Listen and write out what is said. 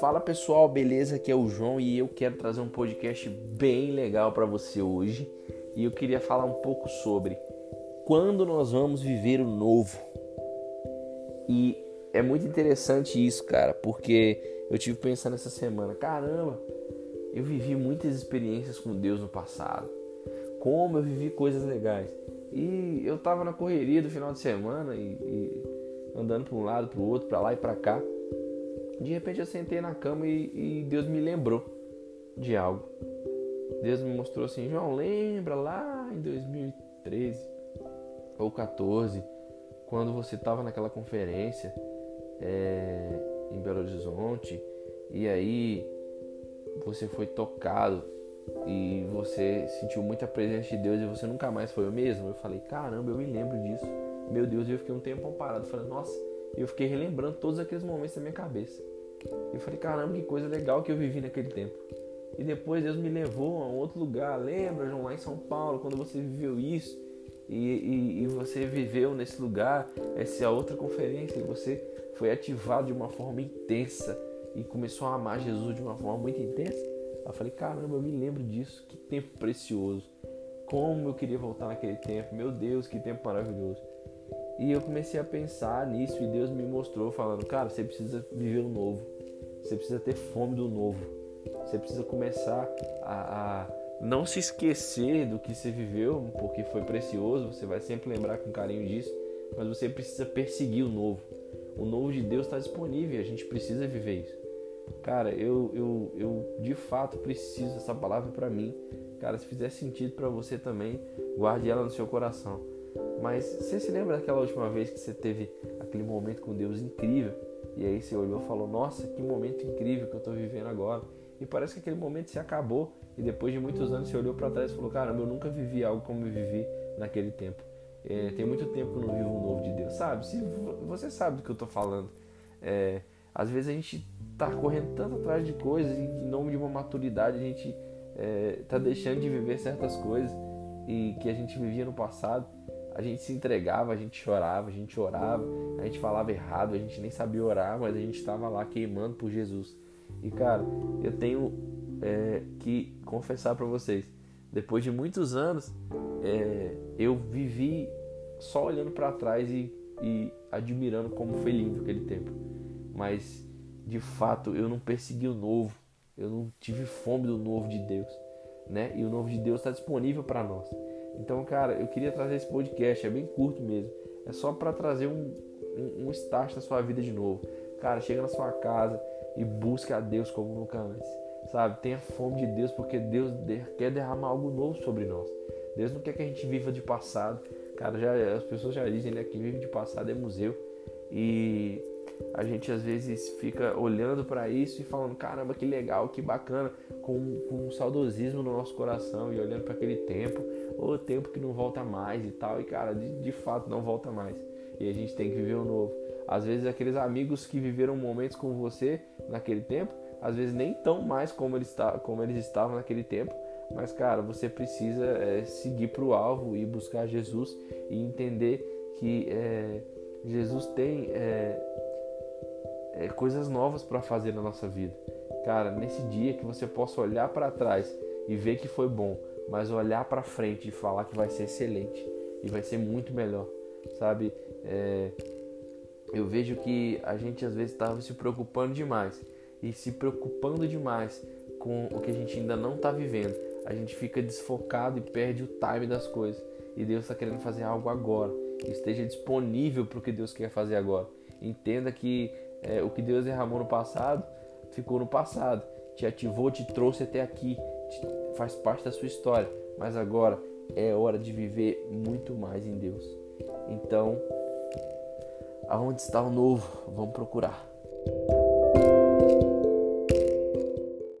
Fala pessoal, beleza? Aqui é o João e eu quero trazer um podcast bem legal para você hoje. E eu queria falar um pouco sobre quando nós vamos viver o novo. E é muito interessante isso, cara, porque eu tive pensando essa semana, caramba, eu vivi muitas experiências com Deus no passado. Como eu vivi coisas legais. E eu tava na correria do final de semana e, e andando para um lado, para o outro, para lá e para cá. De repente eu sentei na cama e, e, Deus me lembrou de algo. Deus me mostrou assim, João, lembra lá em 2013 ou 14, quando você estava naquela conferência é, em Belo Horizonte e aí você foi tocado e você sentiu muita presença de Deus e você nunca mais foi o mesmo. Eu falei, caramba, eu me lembro disso. Meu Deus, eu fiquei um tempo parado, falando, nossa, eu fiquei relembrando todos aqueles momentos da minha cabeça. Eu falei, caramba, que coisa legal que eu vivi naquele tempo. E depois Deus me levou a um outro lugar. Lembra, João, lá em São Paulo, quando você viveu isso e, e, e você viveu nesse lugar, essa outra conferência, e você foi ativado de uma forma intensa e começou a amar Jesus de uma forma muito intensa. Eu falei, caramba, eu me lembro disso. Que tempo precioso. Como eu queria voltar naquele tempo. Meu Deus, que tempo maravilhoso. E eu comecei a pensar nisso e Deus me mostrou falando, cara, você precisa viver o novo. Você precisa ter fome do novo. Você precisa começar a, a não se esquecer do que você viveu, porque foi precioso, você vai sempre lembrar com carinho disso, mas você precisa perseguir o novo. O novo de Deus está disponível, a gente precisa viver isso. Cara, eu, eu, eu de fato preciso dessa palavra para mim. Cara, se fizer sentido para você também, guarde ela no seu coração. Mas você se lembra daquela última vez que você teve aquele momento com Deus incrível? E aí você olhou e falou: Nossa, que momento incrível que eu estou vivendo agora. E parece que aquele momento se acabou. E depois de muitos anos você olhou para trás e falou: Caramba, eu nunca vivi algo como eu vivi naquele tempo. É, tem muito tempo que eu não vivo um novo de Deus. Sabe? Se, você sabe do que eu estou falando. É, às vezes a gente está correndo tanto atrás de coisas e em nome de uma maturidade a gente está é, deixando de viver certas coisas e que a gente vivia no passado a gente se entregava, a gente chorava, a gente orava, a gente falava errado, a gente nem sabia orar, mas a gente estava lá queimando por Jesus. E cara, eu tenho é, que confessar para vocês, depois de muitos anos, é, eu vivi só olhando para trás e, e admirando como foi lindo aquele tempo. Mas de fato eu não persegui o novo, eu não tive fome do novo de Deus, né? E o novo de Deus está disponível para nós. Então, cara, eu queria trazer esse podcast, é bem curto mesmo. É só para trazer um, um, um start na sua vida de novo. Cara, chega na sua casa e busca a Deus como nunca antes. Sabe? Tenha fome de Deus porque Deus quer derramar algo novo sobre nós. Deus não quer que a gente viva de passado. Cara, já, as pessoas já dizem né, que vive de passado é museu. E a gente às vezes fica olhando para isso e falando: caramba, que legal, que bacana, com, com um saudosismo no nosso coração e olhando para aquele tempo, o tempo que não volta mais e tal. E cara, de, de fato não volta mais. E a gente tem que viver o novo. Às vezes aqueles amigos que viveram momentos com você naquele tempo, às vezes nem tão mais como eles, como eles estavam naquele tempo. Mas cara, você precisa é, seguir para o alvo e buscar Jesus e entender que é, Jesus tem é, é, coisas novas para fazer na nossa vida. Cara, nesse dia que você possa olhar para trás e ver que foi bom, mas olhar para frente e falar que vai ser excelente e vai ser muito melhor, sabe? É, eu vejo que a gente às vezes estava se preocupando demais e se preocupando demais com o que a gente ainda não está vivendo. A gente fica desfocado e perde o time das coisas. E Deus está querendo fazer algo agora. Esteja disponível para o que Deus quer fazer agora. Entenda que é, o que Deus derramou no passado ficou no passado, te ativou, te trouxe até aqui, te, faz parte da sua história. Mas agora é hora de viver muito mais em Deus. Então, aonde está o novo? Vamos procurar.